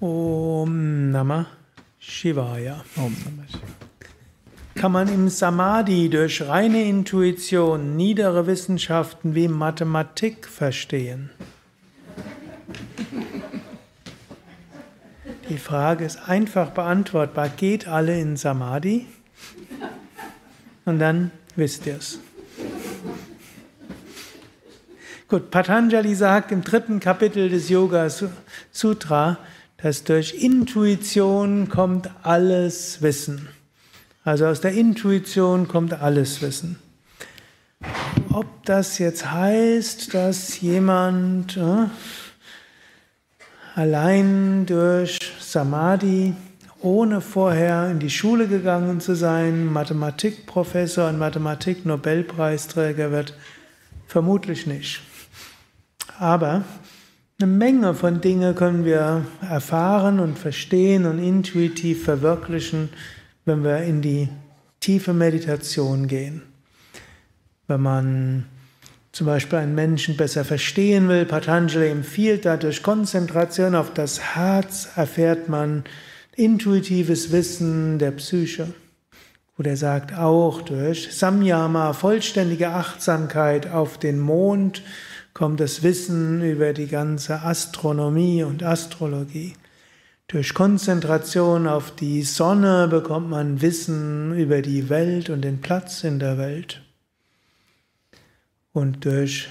Om Namah Shivaya. Om Namah Shivaya. Kann man im Samadhi durch reine Intuition niedere Wissenschaften wie Mathematik verstehen? Die Frage ist einfach beantwortbar. Geht alle in Samadhi? Und dann wisst ihr es. Gut, Patanjali sagt im dritten Kapitel des Yoga Sutra, dass durch Intuition kommt alles Wissen. Also aus der Intuition kommt alles Wissen. Ob das jetzt heißt, dass jemand äh, allein durch Samadhi, ohne vorher in die Schule gegangen zu sein, Mathematikprofessor und Mathematik-Nobelpreisträger wird, vermutlich nicht. Aber eine Menge von Dingen können wir erfahren und verstehen und intuitiv verwirklichen, wenn wir in die tiefe Meditation gehen. Wenn man zum Beispiel einen Menschen besser verstehen will, Patanjali empfiehlt dadurch Konzentration auf das Herz, erfährt man intuitives Wissen der Psyche. Oder er sagt auch durch Samyama, vollständige Achtsamkeit auf den Mond, kommt das Wissen über die ganze Astronomie und Astrologie. Durch Konzentration auf die Sonne bekommt man Wissen über die Welt und den Platz in der Welt. Und durch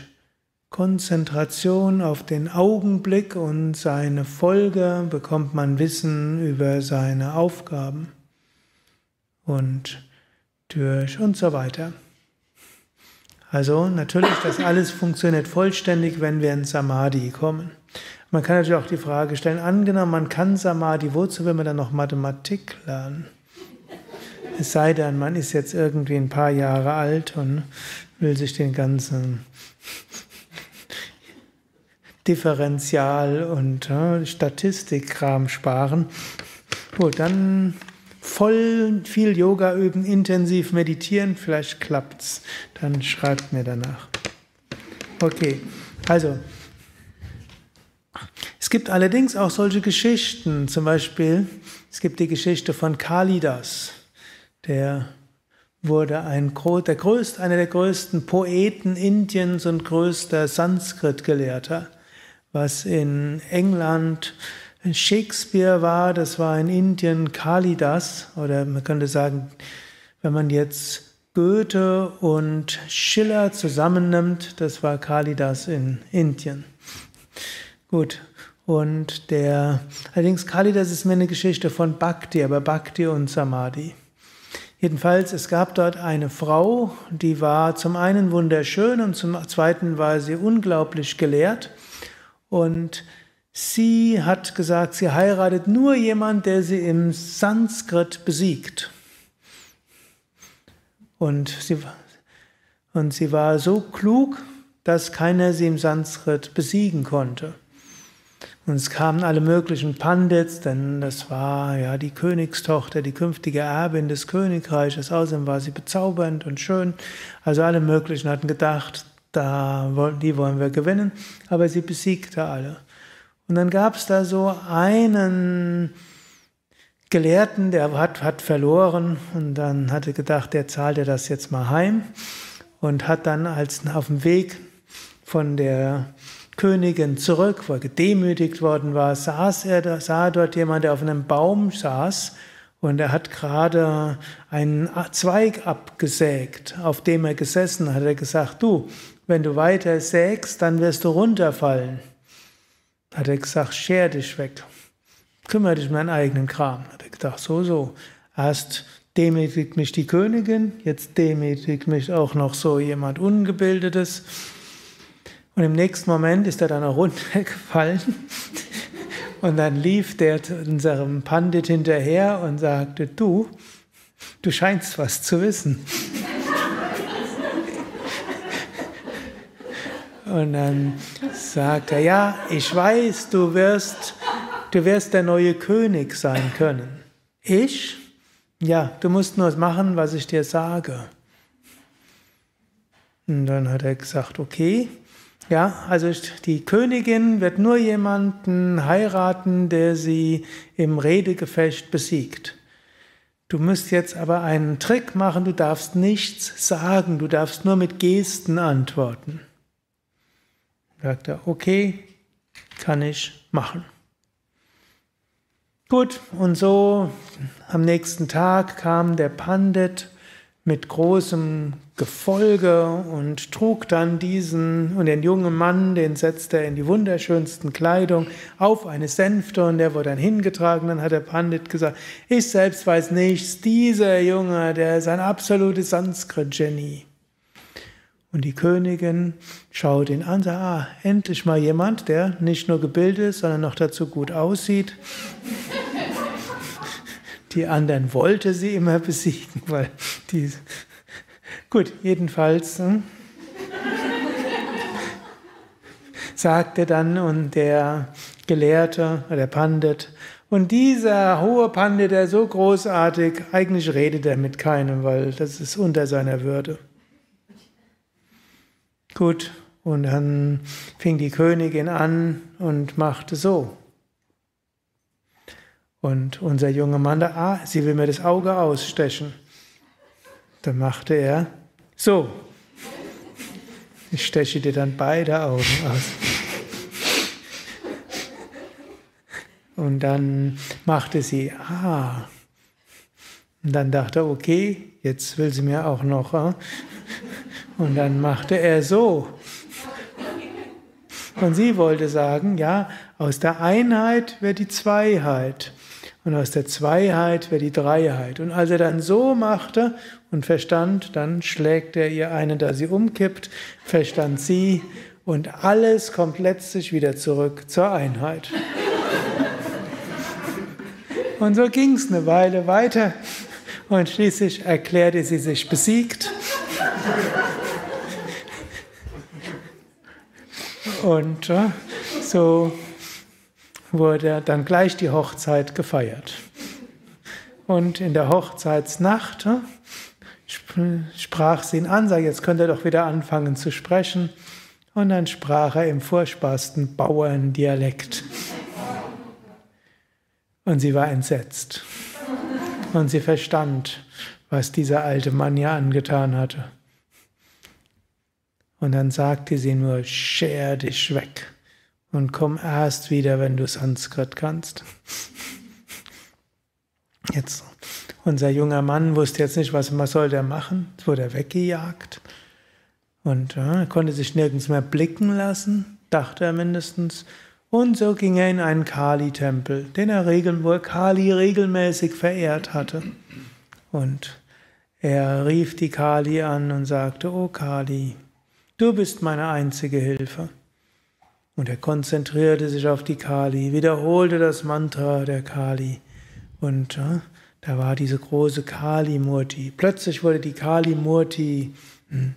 Konzentration auf den Augenblick und seine Folge bekommt man Wissen über seine Aufgaben. Und durch und so weiter. Also natürlich, das alles funktioniert vollständig, wenn wir in Samadhi kommen. Man kann natürlich auch die Frage stellen, angenommen, man kann Samadhi, wozu will man dann noch Mathematik lernen? Es sei denn, man ist jetzt irgendwie ein paar Jahre alt und will sich den ganzen Differential- und äh, Statistikkram sparen. Gut, dann voll viel Yoga üben, intensiv meditieren, vielleicht klappt's. Dann schreibt mir danach. Okay, also es gibt allerdings auch solche Geschichten. Zum Beispiel, es gibt die Geschichte von Kalidas. Der wurde ein, der größte, einer der größten Poeten Indiens und größter Sanskrit-Gelehrter. Was in England Shakespeare war, das war in Indien Kalidas, oder man könnte sagen, wenn man jetzt Goethe und Schiller zusammennimmt, das war Kalidas in Indien. Gut, und der, allerdings Kalidas ist mir eine Geschichte von Bhakti, aber Bhakti und Samadhi. Jedenfalls, es gab dort eine Frau, die war zum einen wunderschön und zum zweiten war sie unglaublich gelehrt. Und Sie hat gesagt, sie heiratet nur jemand, der sie im Sanskrit besiegt. Und sie, und sie war so klug, dass keiner sie im Sanskrit besiegen konnte. Und es kamen alle möglichen Pandits, denn das war ja die Königstochter, die künftige Erbin des Königreiches. Außerdem war sie bezaubernd und schön. Also alle möglichen hatten gedacht, da, die wollen wir gewinnen. Aber sie besiegte alle. Und dann gab es da so einen Gelehrten, der hat, hat verloren. Und dann hatte gedacht, der zahlt er das jetzt mal heim. Und hat dann als auf dem Weg von der Königin zurück, wo er gedemütigt worden war, saß er da, sah dort jemand, der auf einem Baum saß. Und er hat gerade einen Zweig abgesägt, auf dem er gesessen hat. Er gesagt, du, wenn du weiter sägst, dann wirst du runterfallen hat er gesagt, scher dich weg, kümmere dich um deinen eigenen Kram. Hat er gedacht, so, so. Erst demütigt mich die Königin, jetzt demütigt mich auch noch so jemand Ungebildetes. Und im nächsten Moment ist er dann auch runtergefallen. Und dann lief der unserem Pandit hinterher und sagte, du, du scheinst was zu wissen. Und dann sagt er, ja, ich weiß, du wirst, du wirst der neue König sein können. Ich? Ja, du musst nur machen, was ich dir sage. Und dann hat er gesagt, okay. Ja, also die Königin wird nur jemanden heiraten, der sie im Redegefecht besiegt. Du musst jetzt aber einen Trick machen, du darfst nichts sagen, du darfst nur mit Gesten antworten. Sagt er, okay, kann ich machen. Gut, und so am nächsten Tag kam der Pandit mit großem Gefolge und trug dann diesen und den jungen Mann, den setzte er in die wunderschönsten Kleidung auf eine Sänfte und der wurde dann hingetragen. Dann hat der Pandit gesagt, ich selbst weiß nichts, dieser Junge, der ist ein absolutes Sanskrit-Genie. Und die Königin schaut ihn an sagt, ah, endlich mal jemand, der nicht nur gebildet ist, sondern noch dazu gut aussieht. Die anderen wollte sie immer besiegen, weil die. Gut, jedenfalls hm, sagte dann und der Gelehrte, der Pandit, und dieser hohe Pandit, der so großartig, eigentlich redet er mit keinem, weil das ist unter seiner Würde. Gut, und dann fing die Königin an und machte so. Und unser junger Mann, da, ah, sie will mir das Auge ausstechen. Dann machte er so. Ich steche dir dann beide Augen aus. Und dann machte sie, ah. Und dann dachte er, okay, jetzt will sie mir auch noch. Ah. Und dann machte er so. Und sie wollte sagen, ja, aus der Einheit wird die Zweiheit. Und aus der Zweiheit wird die Dreiheit. Und als er dann so machte und verstand, dann schlägt er ihr eine, da sie umkippt, verstand sie und alles kommt letztlich wieder zurück zur Einheit. Und so ging es eine Weile weiter und schließlich erklärte sie sich besiegt. Und äh, so wurde dann gleich die Hochzeit gefeiert. Und in der Hochzeitsnacht äh, sprach sie ihn an, sagte, jetzt könnt ihr doch wieder anfangen zu sprechen. Und dann sprach er im furchtbarsten Bauerndialekt. Und sie war entsetzt. Und sie verstand, was dieser alte Mann ihr angetan hatte. Und dann sagte sie nur, scher dich weg und komm erst wieder, wenn du Sanskrit kannst. Jetzt, unser junger Mann wusste jetzt nicht, was, was soll der machen. Jetzt wurde er weggejagt und ja, konnte sich nirgends mehr blicken lassen, dachte er mindestens. Und so ging er in einen Kali-Tempel, den er regel, wo Kali regelmäßig verehrt hatte. Und er rief die Kali an und sagte, O Kali, Du bist meine einzige Hilfe. Und er konzentrierte sich auf die Kali, wiederholte das Mantra der Kali. Und äh, da war diese große Kali-Murti. Plötzlich wurde die Kali-Murti hm,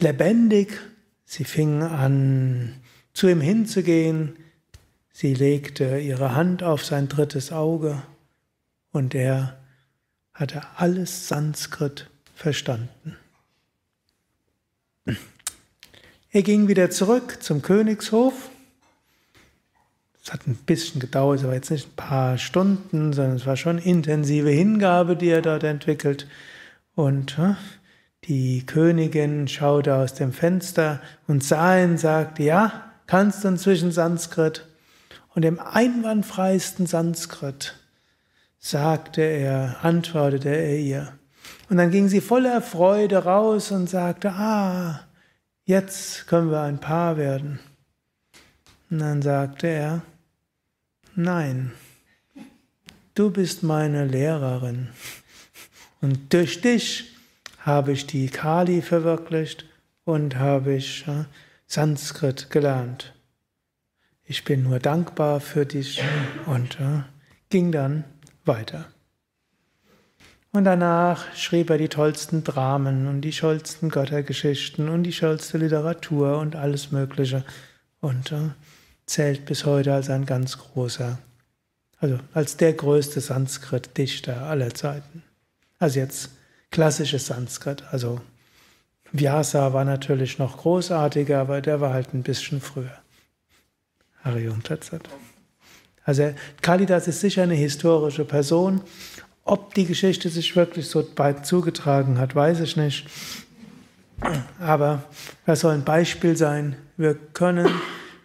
lebendig. Sie fing an, zu ihm hinzugehen. Sie legte ihre Hand auf sein drittes Auge und er hatte alles Sanskrit verstanden. Er ging wieder zurück zum Königshof. Es hat ein bisschen gedauert, es war jetzt nicht ein paar Stunden, sondern es war schon intensive Hingabe, die er dort entwickelt. Und die Königin schaute aus dem Fenster und sah ihn, sagte, ja, kannst du inzwischen Sanskrit? Und im einwandfreisten Sanskrit sagte er, antwortete er ihr. Und dann ging sie voller Freude raus und sagte, ah, jetzt können wir ein Paar werden. Und dann sagte er, nein, du bist meine Lehrerin. Und durch dich habe ich die Kali verwirklicht und habe ich äh, Sanskrit gelernt. Ich bin nur dankbar für dich und äh, ging dann weiter. Und danach schrieb er die tollsten Dramen und die tollsten Göttergeschichten und die tollste Literatur und alles Mögliche und äh, zählt bis heute als ein ganz großer, also als der größte Sanskrit-Dichter aller Zeiten. Also jetzt klassisches Sanskrit, also Vyasa war natürlich noch großartiger, aber der war halt ein bisschen früher. Harium Tatsat. Also Kalidas ist sicher eine historische Person. Ob die Geschichte sich wirklich so weit zugetragen hat, weiß ich nicht. Aber das soll ein Beispiel sein. Wir können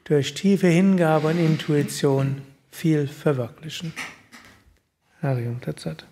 durch tiefe Hingabe und Intuition viel verwirklichen. Harium Tatsat.